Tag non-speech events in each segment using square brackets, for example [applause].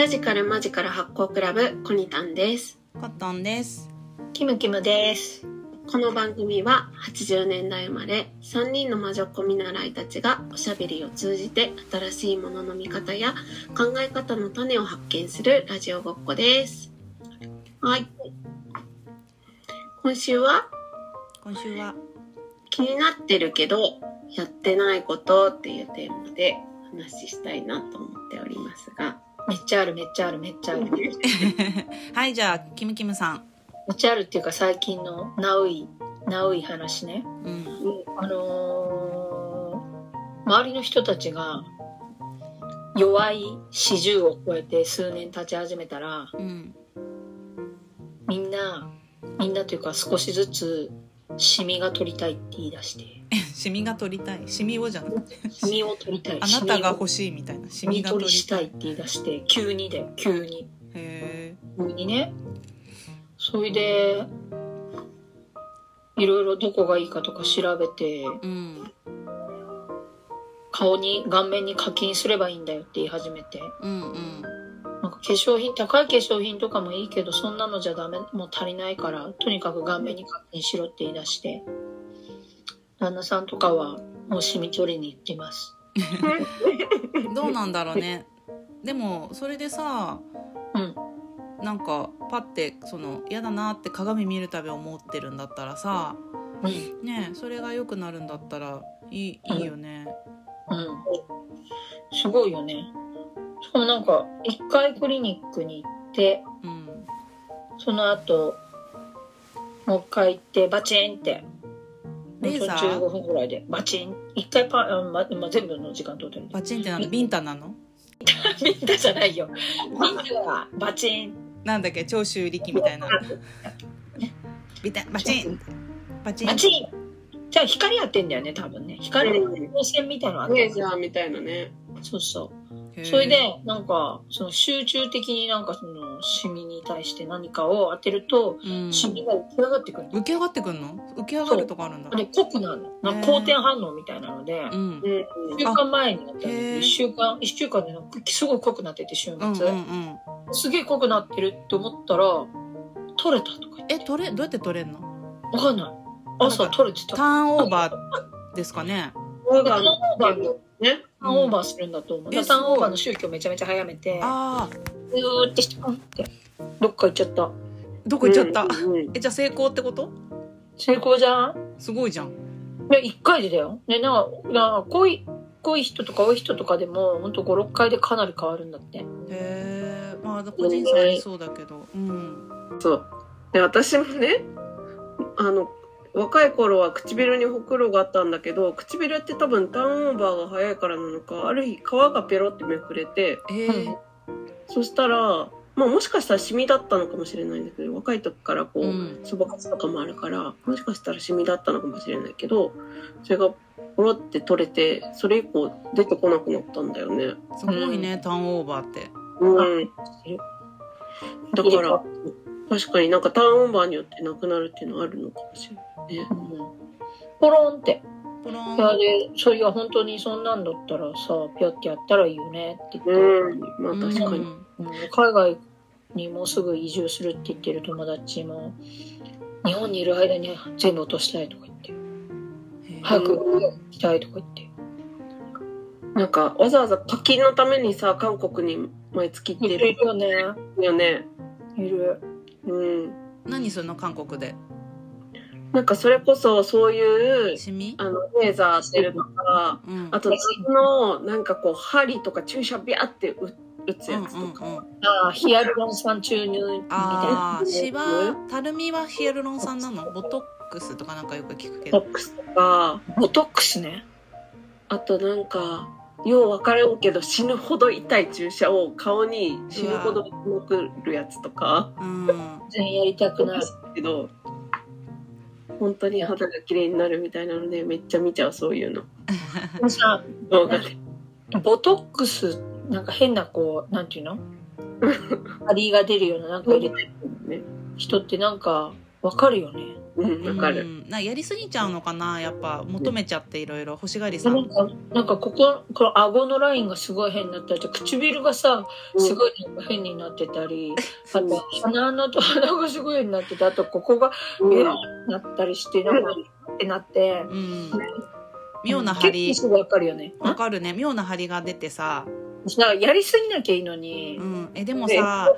ラジカルマジカル発行クラブコニタンです。コットンです。キムキムです。この番組は80年代生まれ3人の魔女っ子見習いたちがおしゃべりを通じて新しいものの見方や考え方の種を発見するラジオごっこです。はい。今週は今週は、気になってるけどやってないことっていうテーマで話したいなと思っておりますが、めっちゃあるめっちゃあるめっちゃある。めっはい、じゃあ、キムキムさん。ちゃあるっていうか最近のナウイ、ナウイ話ね。うん。あのー周りの人たちが弱い40を超えて数年経ち始めたら、うん。みんな、みんなというか少しずつシミが取りたいって言い出して、[laughs] シミが取りたい。シミをじゃなくて。シミを取りたい。あなたが欲ししいみたいな。シシミミが取りしたたい。いって言い出して、急にだよ、急に。へ急にね。それで、いろいろどこがいいかとか調べて、え。うん。顔に、顔面に課金すればいいんだよって言い始めて。うんうん。なんか化粧品、高い化粧品とかもいいけど、そんなのじゃダメ、もう足りないから、とにかく顔面に課金しろって言い出して、旦那さんとかはもうシミ取りに行ってます。[laughs] どうなんだろうね。でも、それでさ、うん。なんか、パって、その、嫌だなって鏡見るたび思ってるんだったらさ、うん。ねえそれが良くなるんだったら、いい、いいよね。うん。すごいよね。しかもなんか、一回クリニックに行って、うん。その後、もう一回行って、バチンって。レーザー？15分ぐらいで、バチン。一回パ、あまま全部の時間取ってる。バチンってなんだ？ビンタなの？みんなじゃないよ。みんながバチン。なんだっけ？長州力みたいな。ビタバチンバチンバチンじゃあ光やってんだよね、多分ね。光の光線みたいなのあってレーザーみたいなね。そうそう。それで、なんか、その集中的になんかそのシミに対して何かを当てると、うんシミが浮き上がってくるの。浮き上がってくんの？浮き上がるとこあるんだで、濃くなるの。なんか好転反応みたいなので、うんうん。一週間前になったんだけへーど、一週間、一週間でなんかすごい濃くなってて、週うんうん末。うんすげえ濃くなってるって思ったら、取れたとか。え取れどうやって取れんの？わかんない。朝取れてた。ターンオーバーですかねターンオーバーのね。ターンオーバーするんだと思う。ターンオーバーの宗教めちゃめちゃ早めて、ああずーってして、うんって、どっか行っちゃった。どこ行っちゃった、うんうん [laughs] えじゃあ成功ってこと？成功じゃん？すごいじゃん。で、一回でだよ。ね、なんか、なんか濃い、濃い人とか多い人とかでも、ほんと5、6回でかなり変わるんだって。へえまあ個人差ありそうだけど。うん。そう。で、私もね、あの、若い頃は唇にほくろがあったんだけど、唇って多分ターンオーバーが早いからなのか、ある日皮がペロってめくれて、えうん。ーそしたら、まあもしかしたらシミだったのかもしれないんだけど、若い時からこう、うん。そばかすとかもあるから、もしかしたらシミだったのかもしれないけど、それがポロって取れて、それ以降出てこなくなったんだよね。すごいね、ターンオーバーって。うん。だから、確かになんかターンオーバーによってなくなるっていうのはあるのかもしれないね。ポロンって。ポロンいや、で、そういや、本当にそんなんだったらさ、ピョってやったらいいよねって言って。うん。まあ確かに。うんうん海外にもうすぐ移住するって言ってる友達も、日本にいる間に全部落としたいとか言って、早く行きたいとか言って。なんかわざわざ課金のためにさ、韓国に毎月行っているるよね。よね。いる。うん。何するの韓国で？なんかそれこそそういう、シミ？あの、レーザー当てるとか、うんあと、夏の、なんかこう、針とか注射ビャって打打つやつとか。うんうんうんああ、ヒアルロン酸注入みたいな。ああ、ねシワ、たるみはヒアルロン酸なの？ボトックスとかなんかよく聞くけど。ボックスとか、ボトックスね。あとなんか、ようわからんけど死ぬほど痛い注射を顔に死ぬほどまくるやつとか、うん。全然やりたくない。けど、本当に肌が綺麗になるみたいなので、めっちゃ見ちゃう、そういうの。さ、動画で。ボトックス、なんか変なこう、なんていうの？[laughs] 張りが出るようななんか入れてるね。人ってなんか、わかるよね。うん、わかる。うん。なやりすぎちゃうのかな？やっぱ求めちゃっていろいろ欲しがりさん。なんか、なんかここ、この顎のラインがすごい変になったり、唇がさ、すごい変になってたり、あと鼻のと鼻がすごい変になってて、あとここがうん。ベロになったりして、なんか、ってなって、うん。妙な張り。わかるよね。わかるね。妙な張りが出てさ、なんかやりすぎなきゃいいのに。う、ん、えでもね。さ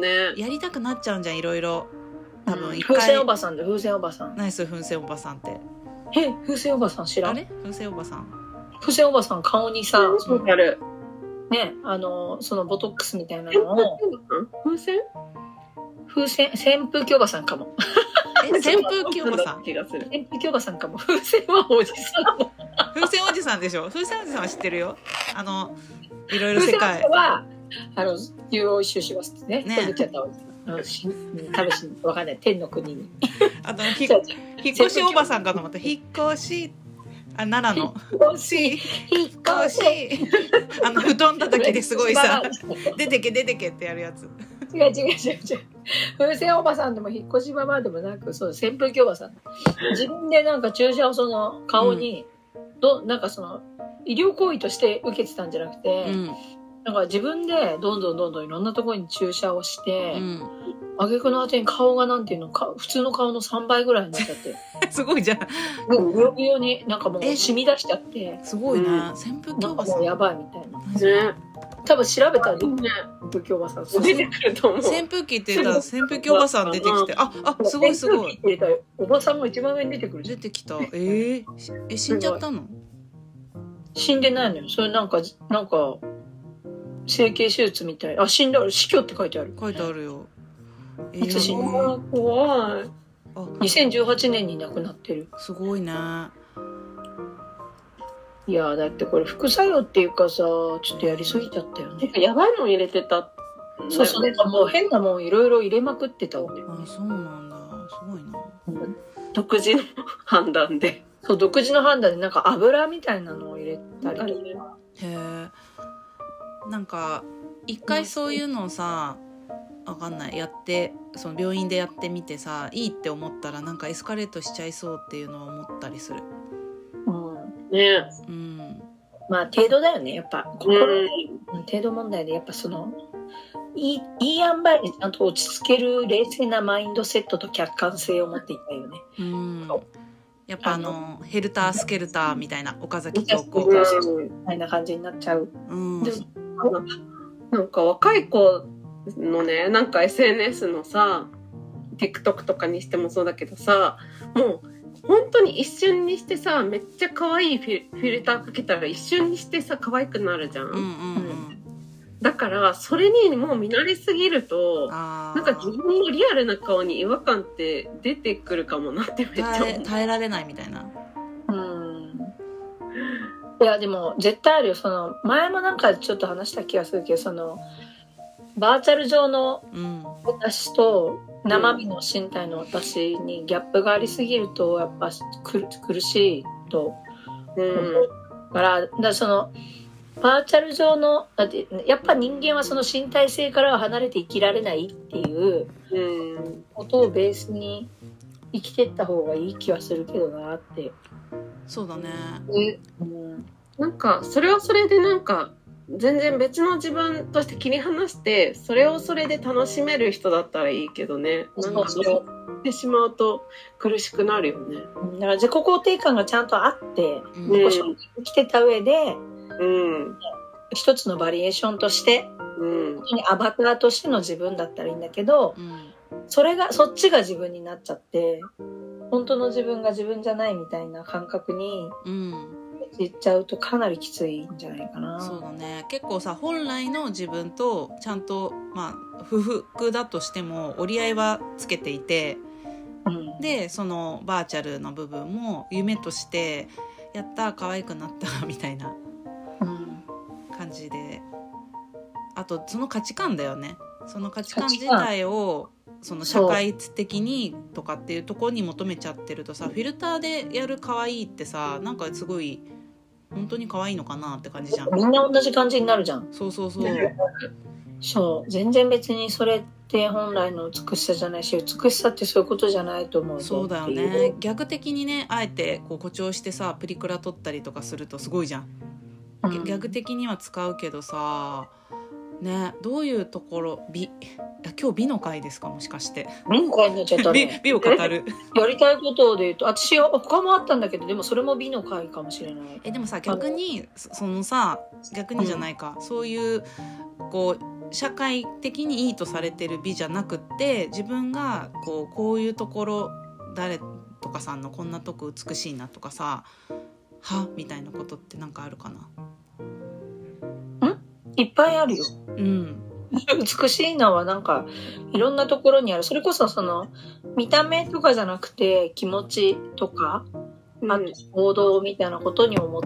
ね。やりたくなっちゃうんじゃんいろいろ多分一風回船おばさんだ、風船おばさん。ナイス風船おばさんってえ、風船おばさん知らん？あれ？風船おばさん風船おばさん顔にさ、そのわかる。ね、あの、そのボトックスみたいなのを、風船？風船、扇風機おばさんかも。え扇風機おばさん？気がする。扇風機おばさんかも。風船はおじさんの。風船おじさんでしょ？風船おじさんは知ってるよあのいろいろ風船おじ世界さんは、あの、ユーロ一周しますってね。ねこれ出ちゃったおじさん。うんしうん多分しわかんない。天の国に。あと [laughs] ひ引っ越しおばさんかと思った引っ越しあ奈良の [laughs] 引っ越し、引っ越越し。しあの布団叩きですごいさ出てけ出てけってやるやつ違う違う違う違う。風船おばさんでも引っ越しばばでもなく、そう、扇風機おばさん。自分でなんか注射をその顔に、ど、なんかその、医療行為として受けてたんじゃなくて、うんなんか自分でどんどんどんどんいろんなところに注射をして、うん。挙句の果てに顔がなんていうのか、普通の顔の3倍ぐらいになっちゃって、[laughs] すごいじゃん。もうブヨブヨになんかもうえ？染み出しちゃって、すごいねうん。扇風機おばさんかもうやばいみたいな。ね。多分調べたらね。る、仏教おばさん。出てくると思う。扇風機って言ったら扇風機おばさん出てきてああすごいすごい。扇風機って入れたらおばさんが一番上に出てくる。出てきた。えー、え死んじゃったの？死んでないのよ。それなんか、なんか、整形手術みたい。あ、死んだ、死去って書いてある。書いてあるよえいつ死んだ怖い。あ2018年に亡くなってる。すごいねいやーだってこれ副作用っていうかさ、ちょっとやりすぎちゃったよね。やばいの入れてた。そうそう、なんかもう変なもんいろいろ入れまくってたんで。あそうなんだすごいな独自の判断で。そう、独自の判断でなんか油みたいなのを入れたりとか。へえなんか一回そういうのをさわかんないやってその病院でやってみてさいいって思ったらなんかエスカレートしちゃいそうっていうのは思ったりするうん。ね。うんまあ程度だよね、やっぱ。程度問題で、やっぱその、いい、いい塩梅にちゃんと落ち着ける冷静なマインドセットと客観性を持っていたいよね。うんやっぱあのヘルタースケルターみたいな岡崎京子うんみたいな感じになっちゃう。うんでなんか若い子のね、なんか SNS のさ、TikTok とかにしてもそうだけどさ、もう本当に一瞬にしてさ、めっちゃ可愛いフィフィルターかけたら一瞬にしてさ、可愛くなるじゃん。うんうんうんだから、それにもう見慣れすぎると、あなんか自分のリアルな顔に違和感って出てくるかもなってめっちゃ耐えられないみたいなうん。いや、でも絶対あるよ。その、前もなんかちょっと話した気がするけど、その、バーチャル上のうん私と生身の身体の私にギャップがありすぎると、やっぱ苦苦しいとうん。から、だからその、バーチャル上の、だってやっぱ人間はその身体性からは離れて生きられないっていううん。ことをベースに生きてった方がいい気はするけどなって。そうだねうん。なんか、それはそれでなんか、全然別の自分として切り離して、それをそれで楽しめる人だったらいいけどね。なんか、そうってしまうと苦しくなるよね。だから自己肯定感がちゃんとあって、うんうん自己てた上で、うん。一つのバリエーションとして、うん。本当にアバターとしての自分だったらいいんだけど、うんそれが、そっちが自分になっちゃって、本当の自分が自分じゃないみたいな感覚にうんいっちゃうとかなりきついんじゃないかな。そうだね結構さ本来の自分とちゃんとまあ不服だとしても折り合いはつけていてうん。でそのバーチャルの部分も夢としてやった可愛くなったみたいなうん。感じであとその価値観だよねその価値観自体をその社会的にとかっていうところに求めちゃってるとさフィルターでやる可愛いってさなんかすごい本当に可愛いのかなって感じじゃん。みんな同じ感じになるじゃん。そうそうそう、ねそう。全然別にそれって本来の美しさじゃないし美しさってそういうことじゃないと思うそうだよね。逆的にねあえてこう誇張してさプリクラ撮ったりとかするとすごいじゃん、うん。逆的には使うけどさねどういうところ美今日美の回ですかもしかして。美会になっちゃった美ね。美を語る。やりたいことで言うと私は他もあったんだけどでもそれも美の会かもしれない。えでもさ逆にそそのさ逆にじゃないか、そういうこう社会的にいいとされてる美じゃなくって自分がこうこういうところ誰とかさんのこんなとこ美しいなとかさは？みたいなことってなんかあるかな？いっぱいあるよ。うん。美しいのはなんかいろんなところにある。それこそその見た目とかじゃなくて気持ちとかあと行動みたいなことに思っ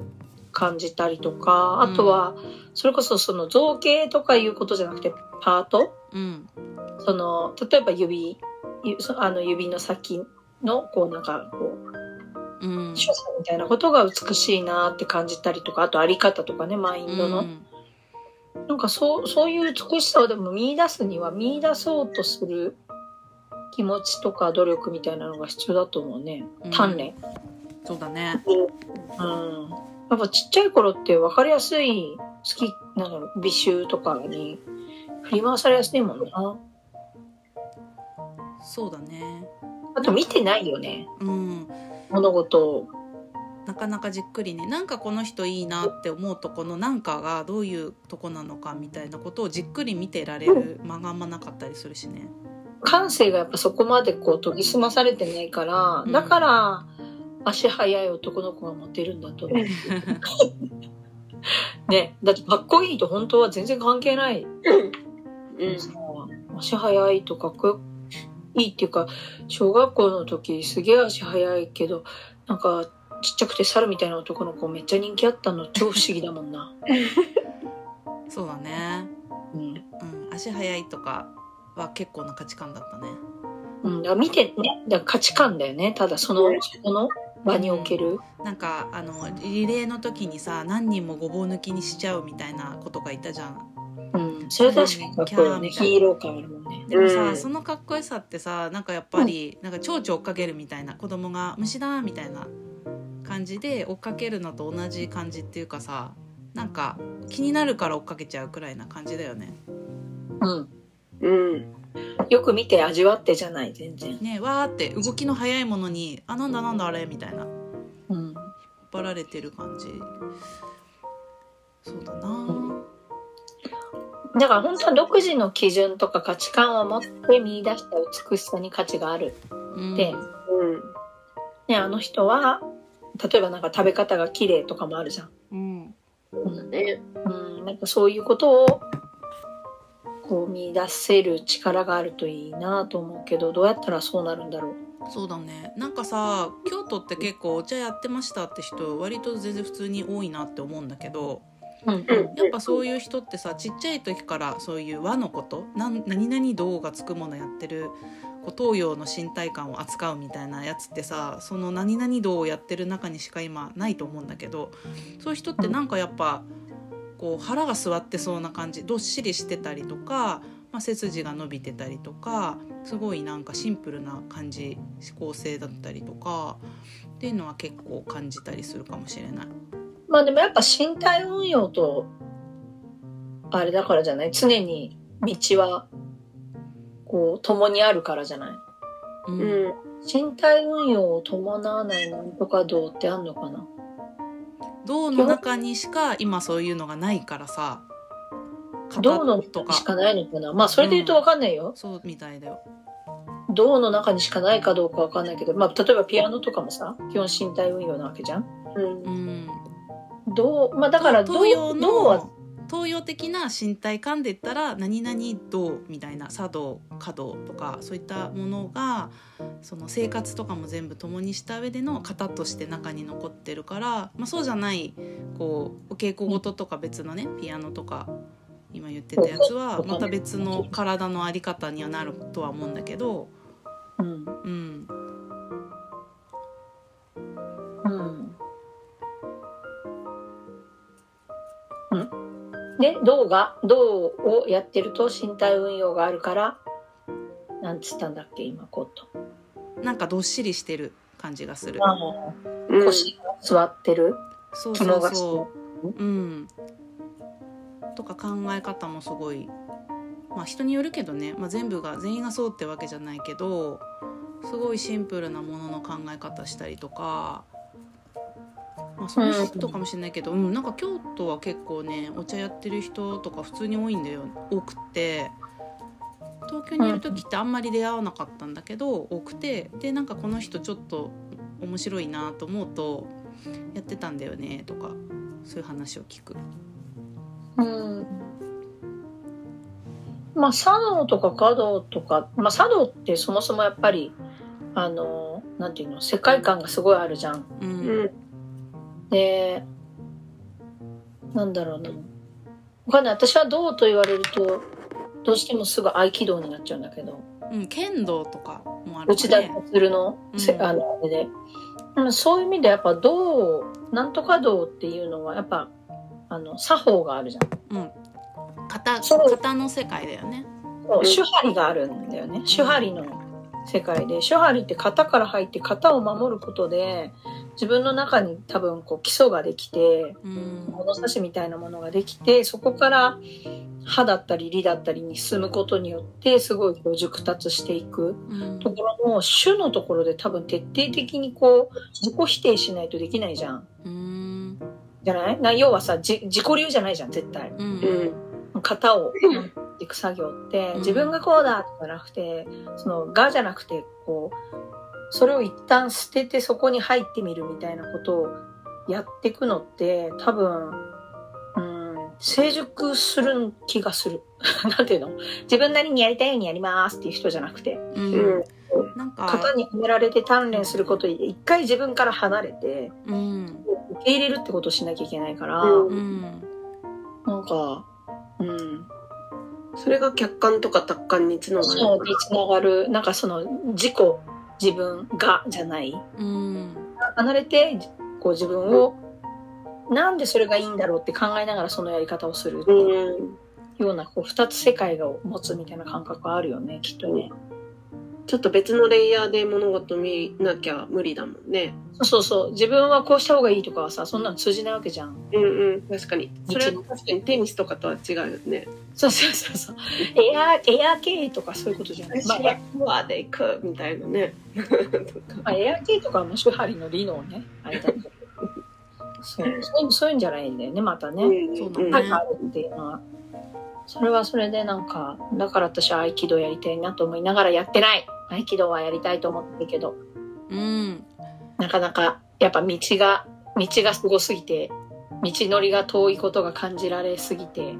感じたりとかあとはそれこそその造形とかいうことじゃなくてパート？うん。その例えば指あの指の先のこうなんかこううん。所作みたいなことが美しいなって感じたりとかあとあり方とかねマインドの、うんなんかそうそういう美しさをでも見出すには見出そうとする気持ちとか努力みたいなのが必要だと思うね。鍛錬。そうだね。うん、やっぱちっちゃい頃って分かりやすい好きなんだろう美醜とかに振り回されやすいもんな。そうだね。あと見てないよね。うん。物事をなかなかじっくりねなんかこの人いいなって思うとこのなんかがどういうとこなのかみたいなことをじっくり見てられる間があんまなかったりするしね。感性がやっぱそこまでこう研ぎ澄まされてないから、うん。だから足速い男の子がモテるんだと思う。[laughs] ねだってかっこいいと本当は全然関係ない。うん。さ足速いとかっこいいっていうか小学校の時すげえ足速いけどなんかちっちゃくて猿みたいな男の子めっちゃ人気あったの超不思議だもんな。そうだね、うん。うん、足早いとかは結構な価値観だったね。うん、だから見てね。だから価値観だよね。ただそのそこの場における。なんかあのリレーの時にさ何人もごぼう抜きにしちゃうみたいなことがいたじゃん。うん、それ確かにかっこいいヒーロー感あるもんね。でもさ、うん。そのかっこよさってさなんかやっぱり、なんか蝶々追っかけるみたいな子供が虫だみたいな感じで追っかけるのと同じ感じっていうかさなんか気になるから追っかけちゃうくらいな感じだよね。うん。うん。よく見て味わってじゃない、全然。ねわーって動きの速いものに「あなんだなんだあれ」みたいな引っうん。張られてる感じそうだな、んだから本当は独自の基準とか価値観を持って見出した美しさに価値がある。うんでうん。ね、あの人は、例えばなんか食べ方が綺麗とかもあるじゃん。うんそうだね。うん、なんかそういうことを、こう見出せる力があるといいなと思うけど、どうやったらそうなるんだろう。そうだねなんかさ京都って結構お茶やってましたって人割と全然普通に多いなって思うんだけどうん、うんやっぱそういう人ってさちっちゃい時からそういう和のこと何々道がつくものやってるこう東洋の身体感を扱うみたいなやつってさその何々道をやってる中にしか今ないと思うんだけどそういう人ってなんかやっぱこう腹が据わってそうな感じどっしりしてたりとか、まあ、背筋が伸びてたりとかすごいなんかシンプルな感じ思考性だったりとかっていうのは結構感じたりするかもしれない。まあでもやっぱ身体運用と、あれだからじゃない？常に道は、こう、共にあるからじゃない？うん。うん。身体運用を伴わないなんとか道ってあんのかな？銅の中にしか今そういうのがないからさ。道のとか中にしかないのかな？まあそれで言うとわかんないよ。そうみたいだよ。道の中にしかないかどうかわかんないけど、まあ例えばピアノとかもさ、基本身体運用なわけじゃん。うん。う。ん。道、まあだから道、東洋道はの東洋的な身体感で言ったら何々道みたいな茶道華道とかそういったものがその生活とかも全部共にした上での型として中に残ってるから、まあ、そうじゃないこうお稽古事とか別のねピアノとか今言ってたやつはまた別の体の在り方にはなるとは思うんだけど、うん。うん、うん。うん。で、道が、道をやってると身体運用があるから、なんつったんだっけ今コート。なんかどっしりしてる感じがする。あうん。腰が座ってる？そうそうそう。うん。とか考え方もすごい。まあ人によるけどね、まあ、全部が全員がそうってわけじゃないけどすごいシンプルなものの考え方したりとか、まあ、その人かもしれないけど、うんなんか京都は結構ねお茶やってる人とか普通に多いんだよ。多くって。東京にいる時ってあんまり出会わなかったんだけど多くて。でなんかこの人ちょっと面白いなと思うとやってたんだよねとかそういう話を聞く。うん。まあ茶道とか華道とか、まあ、茶道ってそもそもやっぱりあのなんていうの世界観がすごいあるじゃん。ううんんでなんだろうな。わかんない。私はどうと言われるとどうしてもすぐ合気道になっちゃうんだけど。うん、剣道とかもある内田ね。達の,せ、うん。あのあれで。うんそういう意味でやっぱ道なんとか道っていうのはやっぱあの作法があるじゃん。うん、型型の世界だよね。そう手張りがあるんだよね。手張りの世界で手張りって型から入って型を守ることで自分の中に多分こう基礎ができてうん。物差しみたいなものができてそこから歯だったり理だったりに進むことによってすごいこう熟達していくうん。ところの種のところで多分徹底的にこう自己否定しないとできないじゃん。うん。じゃない？な要はさじ自己流じゃないじゃん絶対。うんうん型をいく作業ってうん。自分がこうだとかなくてそのがじゃなくてこうそれを一旦捨ててそこに入ってみるみたいなことをやっていくのって多分うん成熟する気がする。[laughs] なんていうの？自分なりにやりたいようにやりますっていう人じゃなくて。うん。うんなんか型にはめられて鍛錬することで一回自分から離れてうん。受け入れるってことをしなきゃいけないから、うんうん。なんかうんそれが客観とか達観につながるそうにつながるなんかその自己自分がじゃないうん離れてこう自分をなんでそれがいいんだろうって考えながらそのやり方をするっていううんようなこう2つ世界を持つみたいな感覚はあるよねきっとね。ちょっと別のレイヤーで物事見なきゃ無理だもんねそうそうそう自分はこうした方がいいとかはさそんなの通じないわけじゃん。うんうん確かにそれは確かにテニスとかとは違うよねそうそうそうそう。[laughs] エアエア系とかそういうことじゃない。まあ、私はフォアで行くみたいなね [laughs] まあ、エア系とかはもう手張りの理論ね。[laughs] あれだけど。そうそういうそういうんじゃないんだよねまたね。そうだねはい、あるっていうのは。それはそれでなんか、だから私は合気道やりたいなと思いながらやってない。合気道はやりたいと思ってるけど、うんなかなかやっぱ道が、道がすごすぎて、道のりが遠いことが感じられすぎて、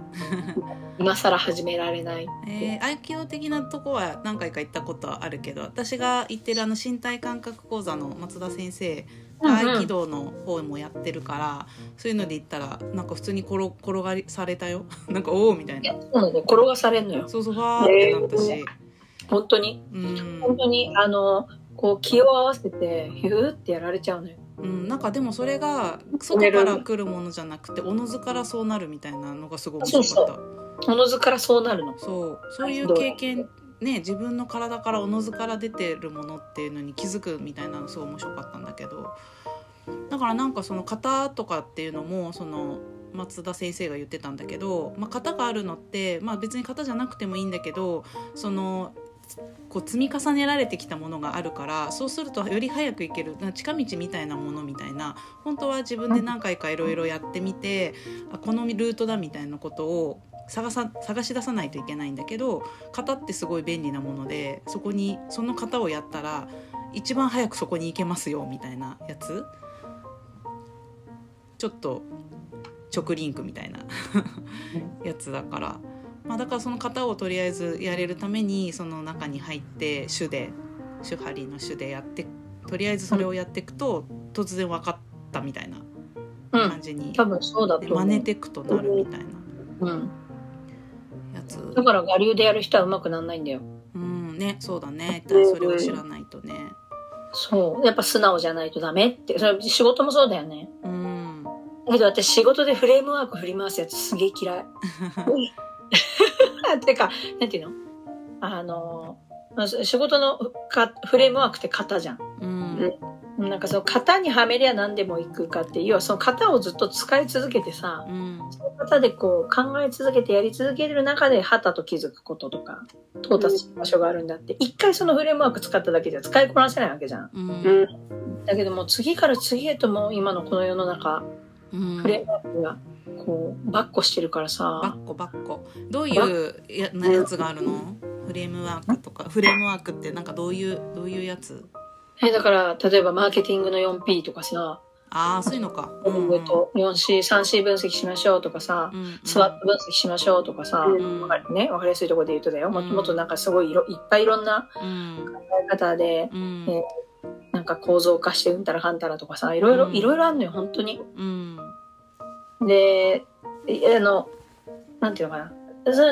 [laughs] 今更始められない。えー、合気道的なとこは何回か行ったことはあるけど私が行ってるあの身体感覚講座の松田先生が合気道の方もやってるから、そういうので言ったらなんか普通に転転がりされたよ。[laughs] なんかおおみたいな。なの。で転がされんのよ。そうそうファーってなったし、本当に？うん。本当に、あの、こう気を合わせて、ヒューってやられちゃうのよ。うん、なんかでもそれが外から来るものじゃなくておのずからそうなるみたいなのがすごい面白かった。おのずからそうなるの。そう。そういう経験ね自分の体からおのずから出てるものっていうのに気づくみたいなのすごい面白かったんだけどだからなんかその型とかっていうのもその松田先生が言ってたんだけど、まあ、型があるのって、まあ、別に型じゃなくてもいいんだけどそのこう積み重ねられてきたものがあるからそうするとより早くいける近道みたいなものみたいな本当は自分で何回かいろいろやってみてあこのルートだみたいなことを探さ探し出さないといけないんだけど型ってすごい便利なものでそこにその型をやったら一番早くそこに行けますよみたいなやつちょっと直リンクみたいなやつだから、まあ、だからその型をとりあえずやれるためにその中に入って手で手張りの手でやってとりあえずそれをやっていくと突然分かったみたいなうん。感じに、多分そうだと。真似ていくとなるみたいなうん。やつ。だから我流でやる人は上手くならないんだよ。うんねそうだねそれを知らないとねそう。やっぱ素直じゃないとダメって。それ仕事もそうだよね。うんだけど私仕事でフレームワーク振り回すやつすげえ嫌い。[laughs] [laughs] てか、なんていうの？あの、まあ仕事のかフレームワークって型じゃん。うんなんかその型にはめりゃ何でもいくかって、要はその型をずっと使い続けてさ、うん。その型でこう考え続けてやり続ける中で、旗と気づくこととか、到達する場所があるんだって、一回そのフレームワーク使っただけじゃ使いこなせないわけじゃん。うん。うん。だけどもう次から次へともう今のこの世の中、うん。フレームワークがこう、バッコしてるからバさ、ッコバッコ。どういうやなやつがあるの？フレームワークとか。フレームワークってなんかどういうどういうやつ？え、だから、例えばマーケティングの 4P とかさ、ああそういうのか。ううん。んと 4C、3C 分析しましょうとかさ、うん。スワット分析しましょうとかさ、うん。わかるね、わかりやすいところで言うとだよ。もっとうん。もっとなんかすごいいろいっぱいいろんなうん考え方で、うん。ねなんか構造化してうんたらかんたらとかさ、いろいろ、うん。いろいろあるのよ、本当に。うん。で、いあの、なんていうのかな。そ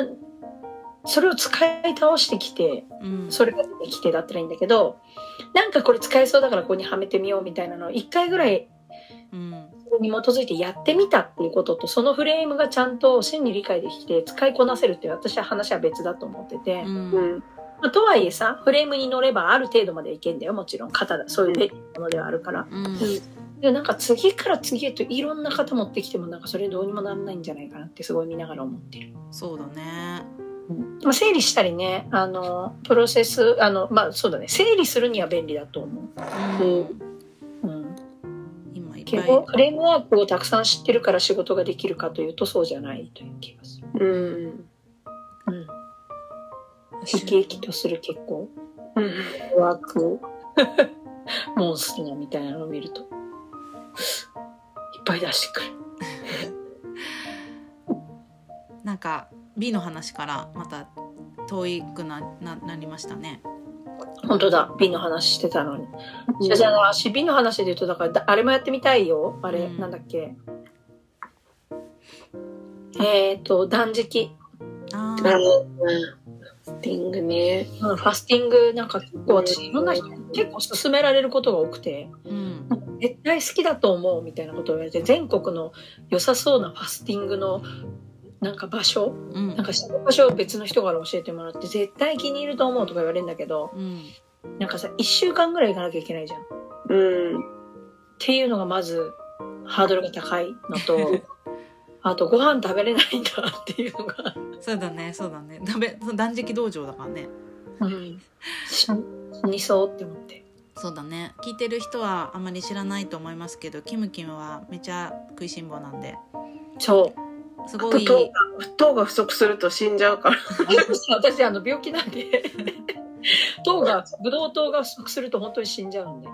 それを使い倒してきて、うんそれが出てきてだったらいいんだけど、なんかこれ使えそうだからここにはめてみようみたいなのを一回ぐらいうんそれに基づいてやってみたっていうことと、そのフレームがちゃんと真に理解できて使いこなせるっていう私は話は別だと思ってて、うんうん。まあ、とはいえさ、フレームに乗ればある程度までいけんだよ、もちろん。型だ。そういう便利なものではあるから。うんで、なんか次から次へといろんな型持ってきてもなんかそれどうにもなんないんじゃないかなってすごい見ながら思ってる。そうだねまあ、整理したりね、あの、プロセス、あの、まあそうだね、整理するには便利だと思うんう。うん。今いっフレームワークをたくさん知ってるから仕事ができるかというとそうじゃないという気がする。うん。うん。生き生きとする結構、うん。ワークモンスターみたいなのを見ると、いっぱい出してくる。なんか美の話からまた遠いくなななりましたね本当だ、美の話してたのに。じゃあじゃあ、私美の話で言うと、だからだ、あれもやってみたいよ。あれ、うんなんだっけ。えっ、と、断食。ああのー、スティングね。うんファスティングなんか結構私いろんな人に結構勧められることが多くてうん絶対好きだと思うみたいなことを言われて全国の良さそうなファスティングのなんか場所？うん。なんかその場所を別の人から教えてもらって絶対気に入ると思うとか言われるんだけどうん。なんかさ1週間ぐらい行かなきゃいけないじゃん。っうん。ていうのがまずハードルが高いのと [laughs] あとご飯食べれないんだっていうのが、そうだねそうだね。食べ断食道場だからね。うん、死にそうって思って。そうだね聞いてる人はあまり知らないと思いますけどキムキムはめちゃ食いしん坊なんでそうすごい。糖が糖が不足すると死んじゃうから。[laughs] 私あの病気なんで。[laughs] 糖がブドウ糖が不足すると本当に死んじゃうんで。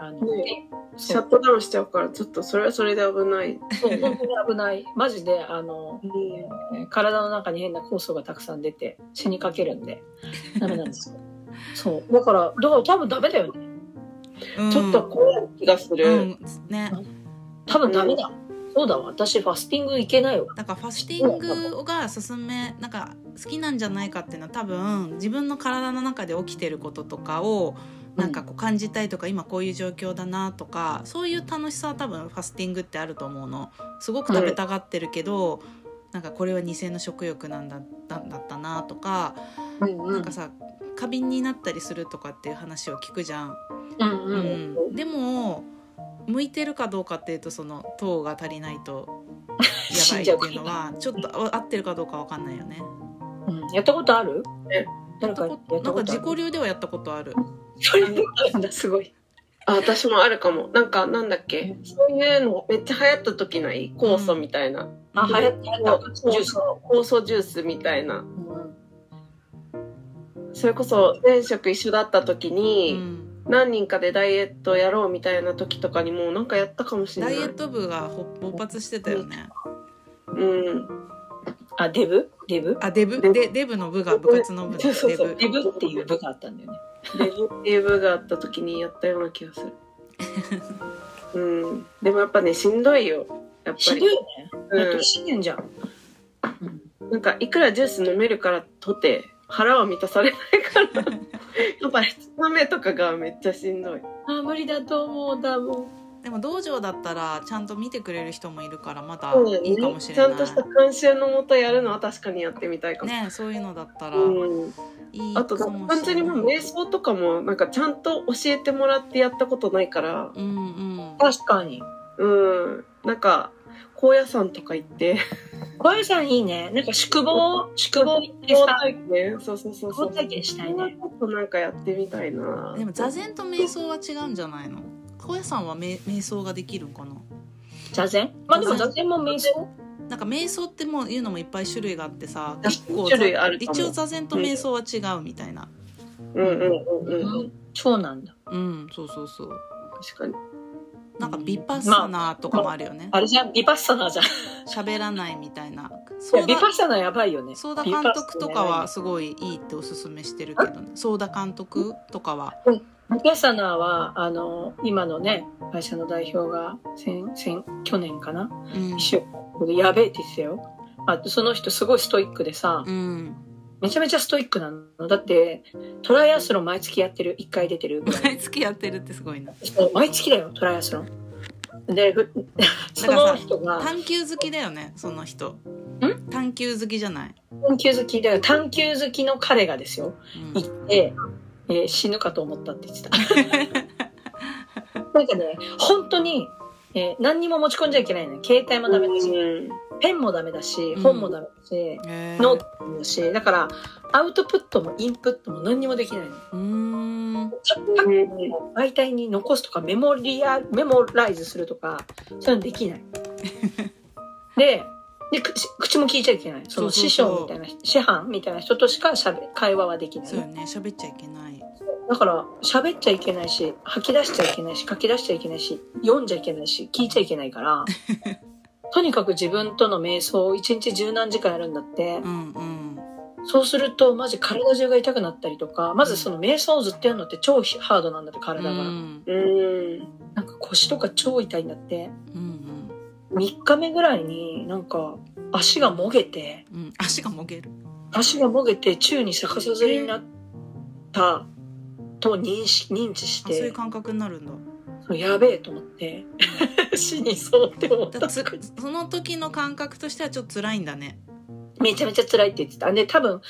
あの、ねシャットダウンしちゃうから、ちょっとそれはそれで危ない。そう本当に危ない。マジであのうん。体の中に変な酵素がたくさん出て死にかけるんで。ダメなんですよ。[laughs] そう。だからだから多分ダメだよね。うん。ちょっと怖い気がする。うん。ね。多分ダメだ、そうだわ。私ファスティングいけないわ。だからファスティングが進めなんか好きなんじゃないかっていうのは多分自分の体の中で起きてることとかをなんかこう感じたいとか、今こういう状況だなとかそういう楽しさは多分ファスティングってあると思うの。すごく食べたがってるけど、なんかこれは偽の食欲なんだだだったなとか、うんうなんかさ過敏になったりするとかっていう話を聞くじゃん。うんううんん、でも向いてるかどうかっていうとその糖が足りないと [laughs] やばいっていうのはちょっとあ合ってるかどうかわかんないよね。うんやったことある？やったなんかことある？自己流ではやったことある。それもあるんだすごいあ、私もあるかも。なんか、なんだっけ？そういうのめっちゃ流行った時ない酵素みたいな。あ流行った流行ったジュース酵素ジュースみたいな。うんそれこそ前職一緒だった時うに、ん、何人かでダイエットやろうみたいな時とかにもうなんかやったかもしれない。ダイエット部がほ勃発してたよね。うん。あデブ？デブ？あデブ？デブ？デデブの部が部活の部そうそうそうデブデブっていう部があったんだよねデブっていう部があった時にやったような気がする。うん。でもやっぱね、しんどいよ。やっぱり。しんどいよねだってう死んでんじゃん、うんん。なんか、いくらジュース飲めるからとて、腹は満たされないから。やっぱ、2日目とかがめっちゃしんどい。あ無理だと思うだもんでも道場だったらちゃんと見てくれる人もいるからまだいいかもね。しれないちゃんとした監修のもとやるのは確かにやってみたいかも。ねそういうのだったらうん、いいあとかもしれない単純にもう瞑想とかもなんかちゃんと教えてもらってやったことないから、うんうん確かに。うん、なんか高野山とか行って、小屋さんいいね。なんか宿坊、宿坊行ってさ、そうそうそうそう。体験したいね。ちょっとなんかやってみたいな。でも座禅と瞑想は違うんじゃないの？高野山はめ瞑想ができるんかな？座禅？まあでも座禅も瞑想？なんか瞑想ってもういうのもいっぱい種類があってさあ結構種類ある一応座禅と瞑想は違うみたいなうんうんうんうん。そうなんだ。うんそうそうそう確かに。なんかビパッサナーとかもあるよね。あれじゃん、ビパッサナーじゃん。い喋らないみたいな。や、ソーダビパッサナーやばいよね。ソーダ監督とかはすごいいいっておすすめしてるけどね。ソーダ監督とかは。ビパッサナーは、あの、今のね、会社の代表が、先、先、去年かな？うん。一緒。やべえって言ってたよ。あと、その人すごいストイックでさ、うんめちゃめちゃストイックなの。だって、トライアスロン毎月やってる、一回出てる。毎月やってるってすごいな毎月だよ、トライアスロン。で、ふ [laughs] その人が、探求好きだよねその人探求好きじゃない、探求好きだよ。探求好きの彼がですよ。うん行って、えー死ぬかと思ったって言ってた。[laughs] なんかね、本当に、えー何にも持ち込んじゃいけないのよ。携帯もダメだし、うんペンもダメだしう、ん本もダメだし、へーノートもだし、だから、アウトプットもインプットも何にもできないの。うーん媒体に残すとかメモリア、メモライズするとか、そういうのできない。で、で口口も聞いちゃいけない。その師匠みたいな、師範みたいな人としかしゃべ会話はできないそう。よね喋っちゃいけないだから、喋っちゃいけないし、吐き出しちゃいけないし、書き出しちゃいけないし、読んじゃいけないし、聞いちゃいけないから、とにかく自分との瞑想を一日十何時間やるんだって。う、んうん。そうすると、マジ体中が痛くなったりとか、まずその瞑想をずっとやるのって超ハードなんだって、体が。うん。うん。なんか腰とか超痛いんだって。うん3日目ぐらいになんか足がもげて、うん。うん足がもげる。足がもげて宙に逆さずりになったと認識認知しあそういうて、感覚になるんだそうやべえと思って、[laughs] 死にそうって思った。その時の感覚としてはちょっと辛いんだねめちゃめちゃ辛いって言ってた。で、多分思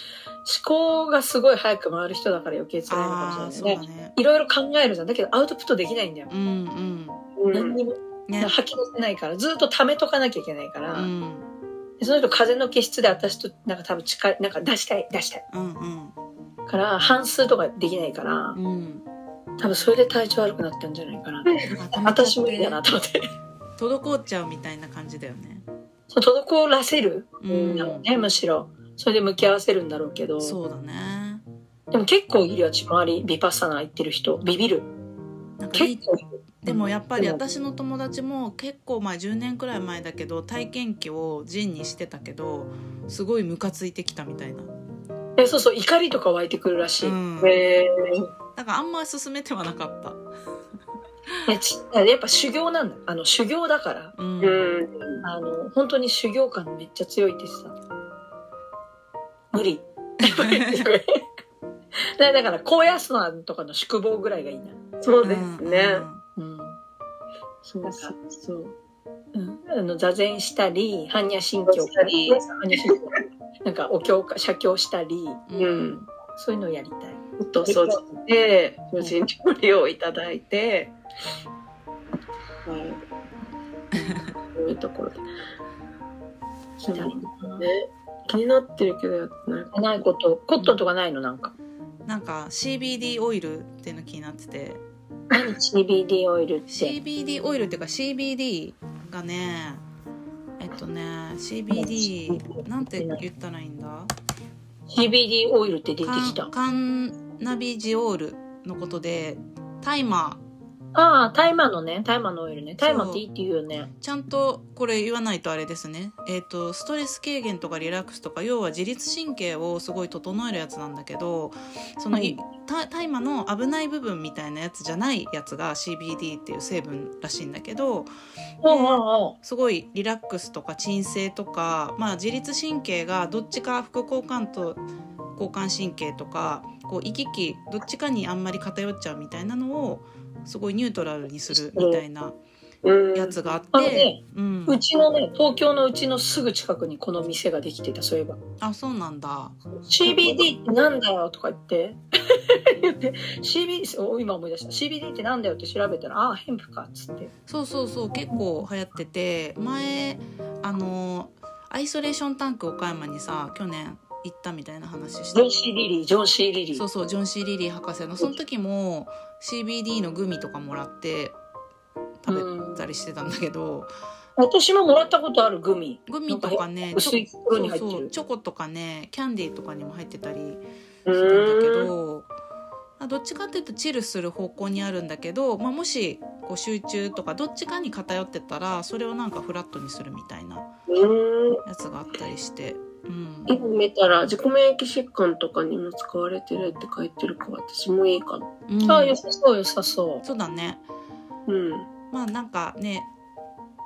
考がすごい早く回る人だから余計辛いのかもしれないね。ねいろいろ考えるじゃん。だけどアウトプットできないんだよ。うんうんうん。何にもね吐き出せないから、ずっと溜めとかなきゃいけないから、うんでその人風の気質で私となんか多分近い、なんか出したい、出したい。うんうんから、半数とかできないから、うん多分それで体調悪くなったんじゃないかな。私無理だなと思って。滞っちゃうみたいな感じだよねそう滞らせる？うんだろうね、むしろ。それで向き合わせるんだろうけど。そうだねでも結構いるよ、周り、ビパッサナー行ってる人。ビビる。結構。でもやっぱり私の友達も結構前10年くらい前だけど体験記をジンにしてたけどすごいムカついてきたみたいな、えそうそう、怒りとか湧いてくるらしい。うん、へだからあんま勧めてはなかったねちやっぱ修行なんだ。あの、修行だから。うん、ーうん。あの、本当に修行感めっちゃ強いってさ。無理。だ [laughs] だから、高安のとかの宿坊ぐらいがいいな。そうですね。うん。そうそうそう。うん、あの座禅したり般若心経したり般若心経なんかお経か写経したりうんうん。そういうのをやりたいと掃除して、無人料理をいただいて、はい。そういうところで。気になってるけどやってない。ないことコットンとかないのなんかなんか CBD オイルっていうの気になってて何？CBD オイルって CBD オイルっていうか CBD がねえっとね CBD なんて言ったらいいんだ？CBD オイルって出てきた。カンナビジオールのことでタイマああ大麻のね大麻のオイルね。大麻っていいって言うよねーちゃんとこれ言わないとあれですね。えっ、とストレス軽減とかリラックスとか要は自律神経をすごい整えるやつなんだけどそのい。た大麻の危ない部分みたいなやつじゃないやつが CBD っていう成分らしいんだけどすごいリラックスとか鎮静とか、まあ、自律神経がどっちか副交感と交感神経とかこう行き来どっちかにあんまり偏っちゃうみたいなのをすごいニュートラルにするみたいなうん。やつがあって、あのねうん、うちのね、東京のうちのすぐ近くにこの店ができてた、そういえば。あそうなんだ CBD ってなんだよとか言って、[laughs] 言って、CBD、お今思い出した。CBD ってなんだよって調べたら、ああ、ヘンプか、っつって。そうそうそう結構流行ってて前あのアイソレーションタンク岡山にさ去年行ったみたいな話してジョン・シー・リリー、ジョン・シー・リリー。そうそうジョン・シー・リリー博士のその時も CBD のグミとかもらって食べたりしてたんだけど、私ももらったことあるグミ。グミとかね薄い袋に入ってるそうそうチョコとかねキャンディーとかにも入ってたりうするんだけん。どあどっちかっていうとチルする方向にあるんだけど、まあ、もしこう集中とかどっちかに偏ってたらそれをなんかフラットにするみたいなうん。やつがあったりして、うん、今見たら自己免疫疾患とかにも使われてるって書いてるから私もいいかな。うんああ、良さそう、良さそう。そうだねうん。まあなんかね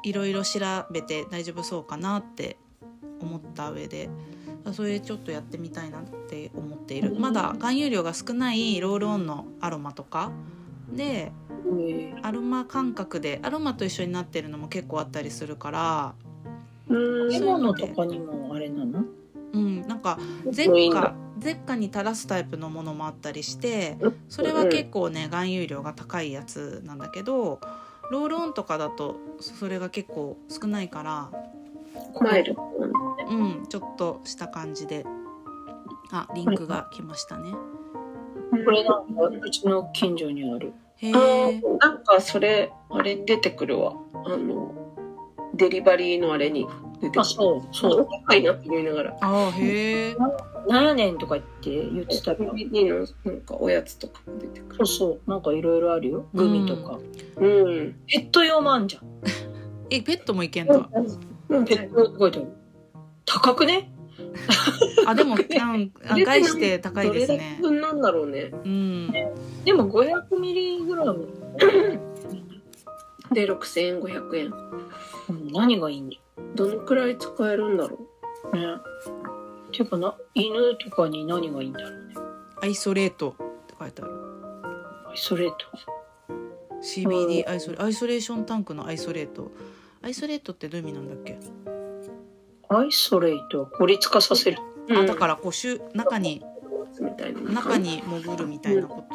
いろいろ調べて大丈夫そうかなって思った上でそれちょっとやってみたいなって思っているまだ含有量が少ないロールオンのアロマとかでうんアロマ感覚でアロマと一緒になってるのも結構あったりするからうん。レモンのとかにもあれなの？うん。なんかゼッカゼッカに垂らすタイプのものもあったりしてそれは結構ね含有量が高いやつなんだけどロールオンとかだとそれが結構少ないからマイルドうん。ちょっとした感じで。あリンクが来ましたね。これなんか、うちの近所にある。へあえんかそれあれ出てくるわ。あのデリバリーのあれに出てくあ、るそう、そう。高いなって言いながらあへえなんやねんとか言って言ってたけど。なんかおやつとかも出てくるそうそう。なんかいろいろあるよ。グミとか。うんペット用もあんじゃん。[laughs] えペットもいけんだうんペット用って書いてある。高くね？あでもうんあ概して高いですどれだねけ分なんだろうねうんでも500ミリグラム。で6500円うん何がいいんだ？どのくらい使えるんだろね。ていうかな、犬とかに何がいいんだろうね。アイソレートって書いてある。アイソレート？CBD アイソレアイソレーションタンクのアイソレート。アイソレートってどういう意味なんだっけ、アイソレートは孤立化させる。うあだからこうしゅ中に中に潜るみたいなこと？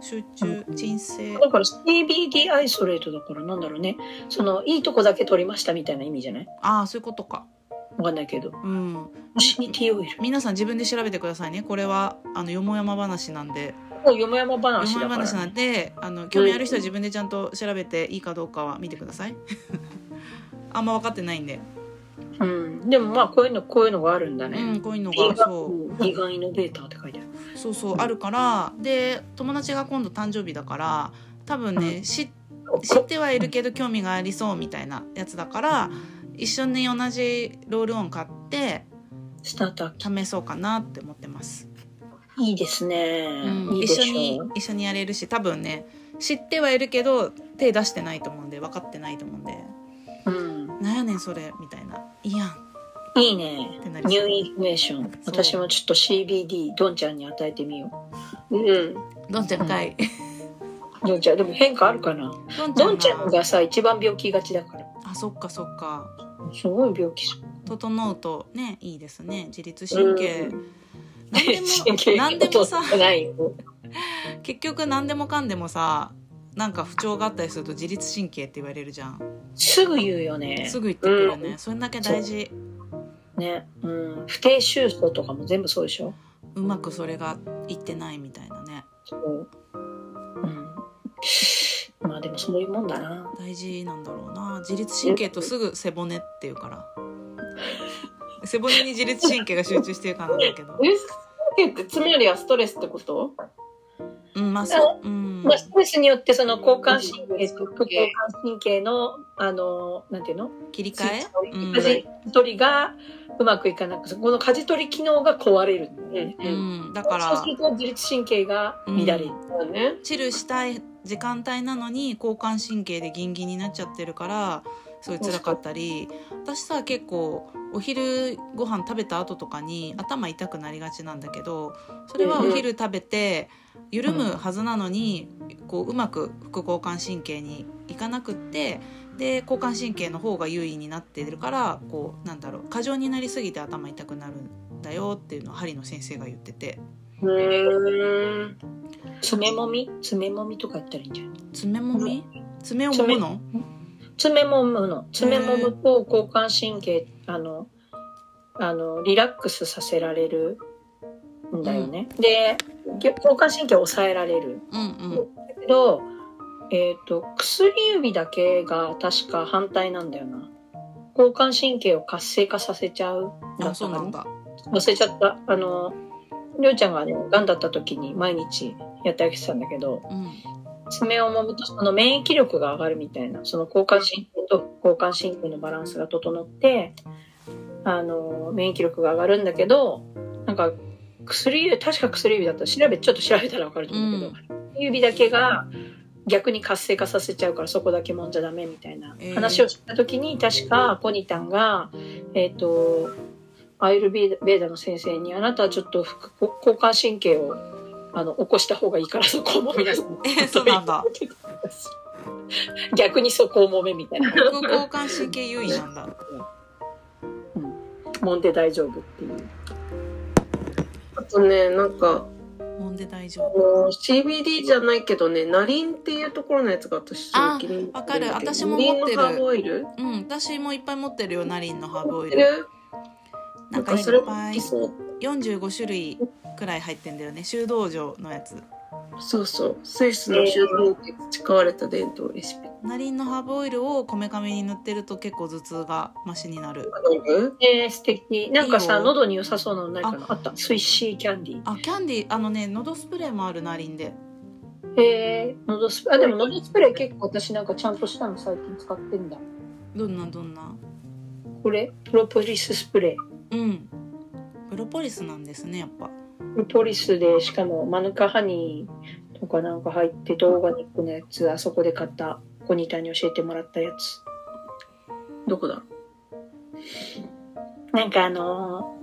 集中鎮静だから CBD アイソレートだからなんだろうね。その、いいとこだけ取りましたみたいな意味じゃない？ああそういうことかわかんないけど。うんシニティオイル。皆さん自分で調べてくださいねこれはあのよもやま話なんでもうよもやまよ話だからもやま話。なんであの興味ある人は自分でちゃんと調べていいかどうかは見てください [laughs] あんま分かってないんで、うん。でもまあこういうの、こういうのがあるんだうね。ん、こういうのがそうン、ビーガンイノベーターって書いてある。そうそうあるからで友達が今度誕生日だから多分ね知知ってはいるけど興味がありそうみたいなやつだから一緒に同じロールオン買ってスターター試そうかなって思ってます、いいですね。うん、いい一緒に一緒にやれるし多分ね知ってはいるけど手出してないと思うんで分かってないと思うんで。うん。「なんやねんそれ」みたいな「いいやん」いいね。 New information。私もちょっと CBD、ドンちゃんに与えてみよう。ん。どんちゃんかい、う。ドンちゃん、でも変化あるかな？どんドンちゃんががさ、一番病気がちだから。あそっかそっか。すごい病気。整うとねいいですね。自律神経、うん。何でも神経何でもさ。[laughs] 結局何でもかんでもさなんか不調があったりすると自律神経って言われるじゃん。すぐ言うよね。すぐ言ってくるね、それだけ大事ね。うん。不定収束とかも全部そうでしょ？うまくそれがいってないみたいなね。そう。うん。まあでもそういうもんだな。大事なんだろうな。自律神経とすぐ背骨っていうから。背骨に自律神経が集中してるからなんだけど。ウイスキーってつまりはストレスってこと？うんまあそう。うん。まあ、ストレスによってその交感神経と副交感神経の、あの、なんていうの？切り替え？うん。舵取りがうまくいかなくこの舵取り機能が壊れるんね。ううん。ん、だからそうすると自律神経が乱れる。だね。チルしたい時間帯なのに交感神経でギンギンになっちゃってるからすごい辛かったり私さ結構お昼ご飯食べた後とかに頭痛くなりがちなんだけどそれはお昼食べて緩むはずなのにこううまく副交感神経にいかなくってで交感神経の方が優位になってるからこうなんだろう過剰になりすぎて頭痛くなるんだよっていうのを針の先生が言ってて。爪もみ？爪もみとかやったらいいんじゃない？爪もみ？爪を揉むの？爪もむの。爪もむと交感神経あのあのリラックスさせられるんだよね、で交感神経を抑えられる。うんうん。だけどえっ、と薬指だけが確か反対なんだよな。交感神経を活性化させちゃうだ忘れちゃった。あのりょうちゃんがねがんだった時に毎日やってあげてたんだけどうん爪を揉むとその免疫力が上がるみたいなその交感神経と交感神経のバランスが整ってあの免疫力が上がるんだけどなんか薬指確か薬指だった。ら調べちょっと調べたら分かると思うけど、指だけが逆に活性化させちゃうからそこだけ揉んじゃダメみたいなえー話をした時に確かポニタンがえっ、とアイルベーダの先生にあなたはちょっと副交感神経をあの起こした方がいいからそこを揉みなさいえそうなんだ。[laughs] 逆にそこを揉めみたいな。副交感神経優位なんだ。揉ん。で大丈夫っていう。あとね、なんか、揉んで大丈あ夫の CBD じゃないけどね、ナリンっていうところのやつが私、あわかる。私も持ってる。ナリンのハーブオイル？うん。私もいっぱい持ってるよナリンのハーブオイル。なんかいっそれぱい好きそう。45種類くらい入ってんだよね修道場のやつそうそう。スイスの修道で培われた伝統レシピ。ナリンのハーブオイルをこめかみに塗ってると結構頭痛がマシになるえー、素敵。なんかさ、いいよ喉に良さそうなのないかな？あった。スイッシーキャンディあキャンディーあのね喉スプレーもあるナリンでー。えー、喉スプレー。あ、でも喉スプレー結構私なんかちゃんとしたの最近使ってんだ。どんなどんな？これ？プロポリススプレー。うんプロポリスなんですねやっぱプロポリスで、しかもマヌカハニーとかなんか入ってて、オーガニックのやつ、あそこで買った、コニタに教えてもらったやつ。どこだ？なんかあのー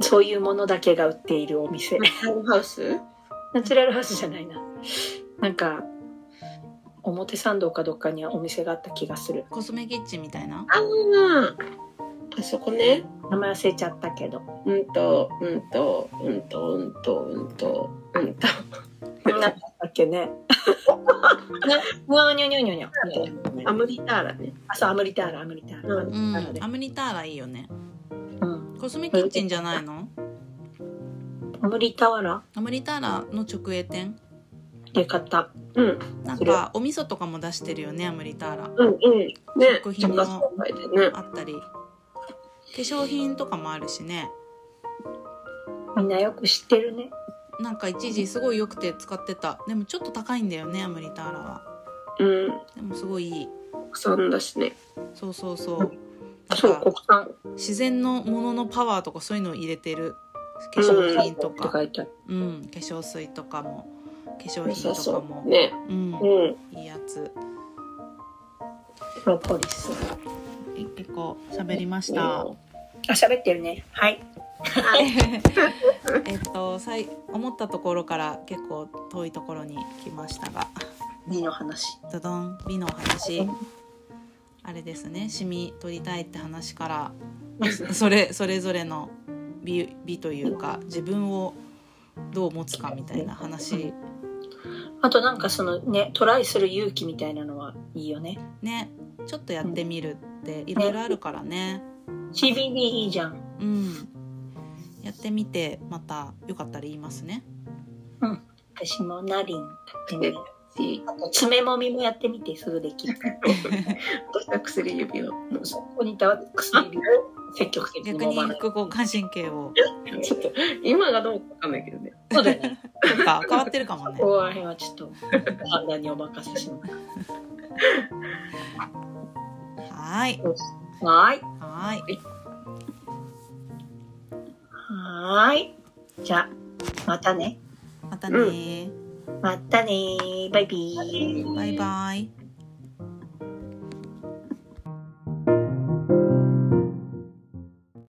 そういうものだけが売っているお店。ナチュラルハウス？ナチュラルハウスじゃないな。なんか、表参道かどっかにはお店があった気がする。コスメキッチンみたいな？ああ、あそこね。名前忘れちゃったけど。うんと、うんと、うんと、うんと、うんと、うんと。何だったっけね。な、にゃにゃにゃにゃにゃ。アムリターラね。あ、そう、アムリターラ、アムリターラ。うんうんアムリターラいいよねうん。コスメキッチンじゃないのアムリターラアムニターラの直営店で買った。うん、なんかお味噌とかも出してるよねアムリターラうん、うん。ね、食品の着火販売でね。あったり化粧品とかもあるしねみんなよく知ってるね。なんか一時すごい良くて使ってたでもちょっと高いんだよねアムリターラはうん、でもすごいいい国産だしね。そうそうそうそう、国産自然のもののパワーとかそういうのを入れてる化粧品とか、書いてある。うん、化粧水とかも化粧良品とかもう。ね。うんうん。いいやつプロポリス。い結構喋りました、あ、喋ってるね。はい。[laughs] えっとさい思ったところから結構遠いところに来ましたが美の話。ドドン美のお話あれですねシミ取りたいって話から [laughs] それそれぞれの美美というか自分をどう持つかみたいな話あとなんかそのね、トライする勇気みたいなのはいいよね。ねちょっとやってみるっていろいろあるからね CBD いいじゃん。うんやってみてまたよかったら言いますね私もナリン買ってみる。し、あと爪もみもやってみてすぐできる。[laughs] [laughs] 私は薬指を。そこにいた薬指を積極的に逆に。副交感神経を [laughs] ちょっと、今がどうかわかんないけどね。そうだよね。とか変わってるかもねここら辺はちょっと判断にお任せします。はいはーい。はいはーい。じゃあ、またね。またね、またねバイビー。バイバイ